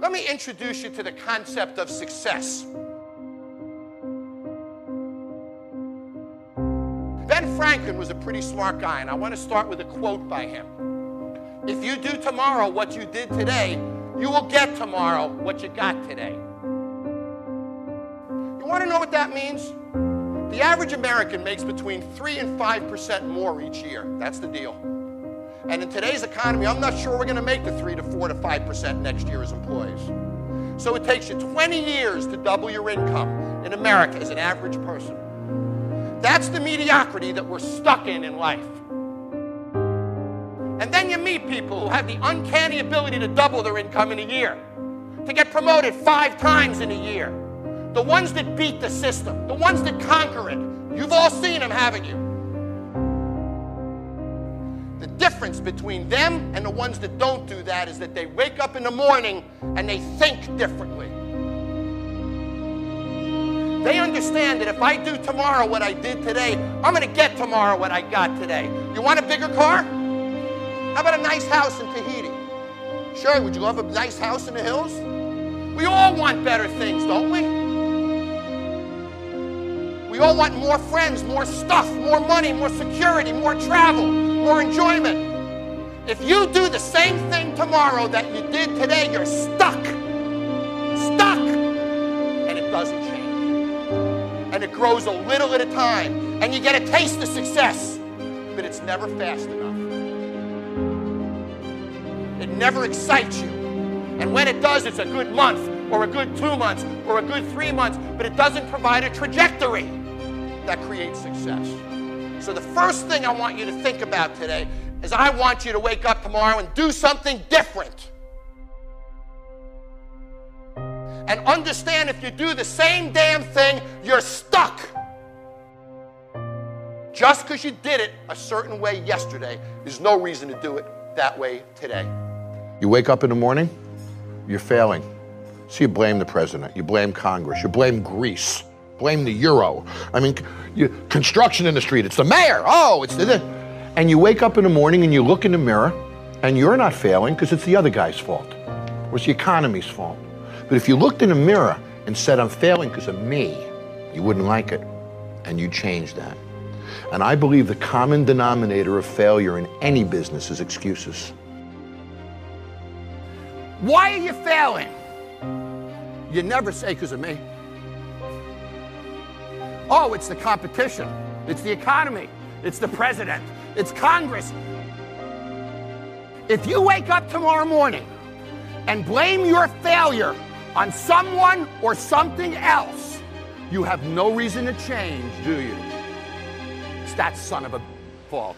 let me introduce you to the concept of success. Ben Franklin was a pretty smart guy, and I want to start with a quote by him. If you do tomorrow what you did today, you will get tomorrow what you got today. You want to know what that means? The average American makes between 3 and 5% more each year. That's the deal. And in today's economy, I'm not sure we're going to make the 3 to 4 to 5% next year as employees. So it takes you 20 years to double your income in America as an average person. That's the mediocrity that we're stuck in in life. And then you meet people who have the uncanny ability to double their income in a year, to get promoted five times in a year. The ones that beat the system, the ones that conquer it. You've all seen them, haven't you? The difference between them and the ones that don't do that is that they wake up in the morning and they think differently. They understand that if I do tomorrow what I did today, I'm going to get tomorrow what I got today. You want a bigger car? How about a nice house in Tahiti? Sure, would you love a nice house in the hills? We all want better things, don't we? We all want more friends, more stuff, more money, more security, more travel, more enjoyment. If you do the same thing tomorrow that you did today, you're stuck. Stuck. And it doesn't change and it grows a little at a time, and you get a taste of success, but it's never fast enough. It never excites you. And when it does, it's a good month, or a good two months, or a good three months, but it doesn't provide a trajectory that creates success. So, the first thing I want you to think about today is I want you to wake up tomorrow and do something different. and understand if you do the same damn thing, you're stuck. Just because you did it a certain way yesterday, there's no reason to do it that way today. You wake up in the morning, you're failing. So you blame the president, you blame Congress, you blame Greece, blame the euro. I mean, you, construction in the street, it's the mayor. Oh, it's the. And you wake up in the morning and you look in the mirror and you're not failing because it's the other guy's fault. Or it's the economy's fault. But if you looked in the mirror and said, I'm failing because of me, you wouldn't like it. And you change that. And I believe the common denominator of failure in any business is excuses. Why are you failing? You never say because of me. Oh, it's the competition. It's the economy. It's the president. It's Congress. If you wake up tomorrow morning and blame your failure on someone or something else, you have no reason to change, do you? It's that son of a fault.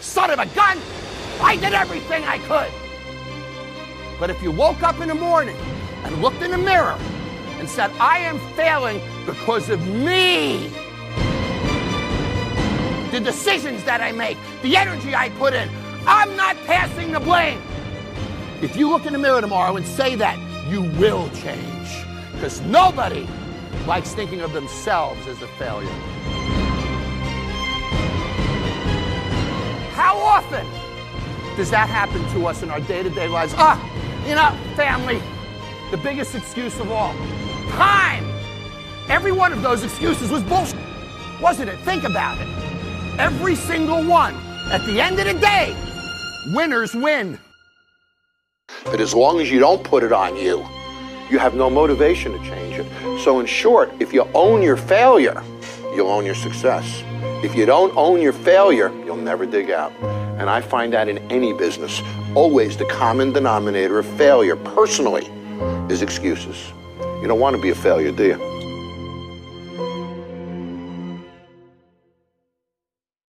Son of a gun! I did everything I could. But if you woke up in the morning and looked in the mirror and said, I am failing because of me, the decisions that I make, the energy I put in, I'm not passing the blame. If you look in the mirror tomorrow and say that, you will change. Because nobody likes thinking of themselves as a failure. How often does that happen to us in our day to day lives? Ah, you know, family, the biggest excuse of all. Time! Every one of those excuses was bullshit, wasn't it? Think about it. Every single one. At the end of the day, winners win. But as long as you don't put it on you, you have no motivation to change it. So, in short, if you own your failure, you'll own your success. If you don't own your failure, you'll never dig out. And I find that in any business. Always the common denominator of failure, personally, is excuses. You don't want to be a failure, do you?